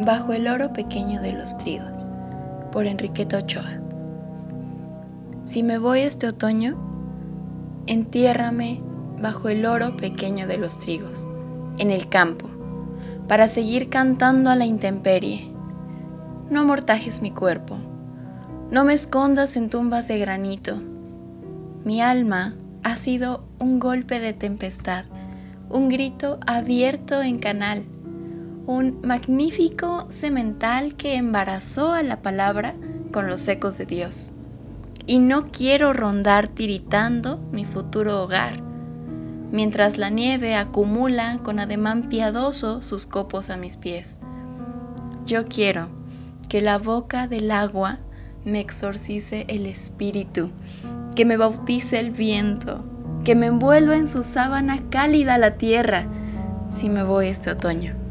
Bajo el oro pequeño de los trigos, por Enriqueta Ochoa. Si me voy este otoño, entiérrame bajo el oro pequeño de los trigos, en el campo, para seguir cantando a la intemperie. No amortajes mi cuerpo, no me escondas en tumbas de granito. Mi alma ha sido un golpe de tempestad, un grito abierto en canal un magnífico semental que embarazó a la palabra con los ecos de Dios. Y no quiero rondar tiritando mi futuro hogar, mientras la nieve acumula con ademán piadoso sus copos a mis pies. Yo quiero que la boca del agua me exorcice el espíritu, que me bautice el viento, que me envuelva en su sábana cálida la tierra, si me voy este otoño.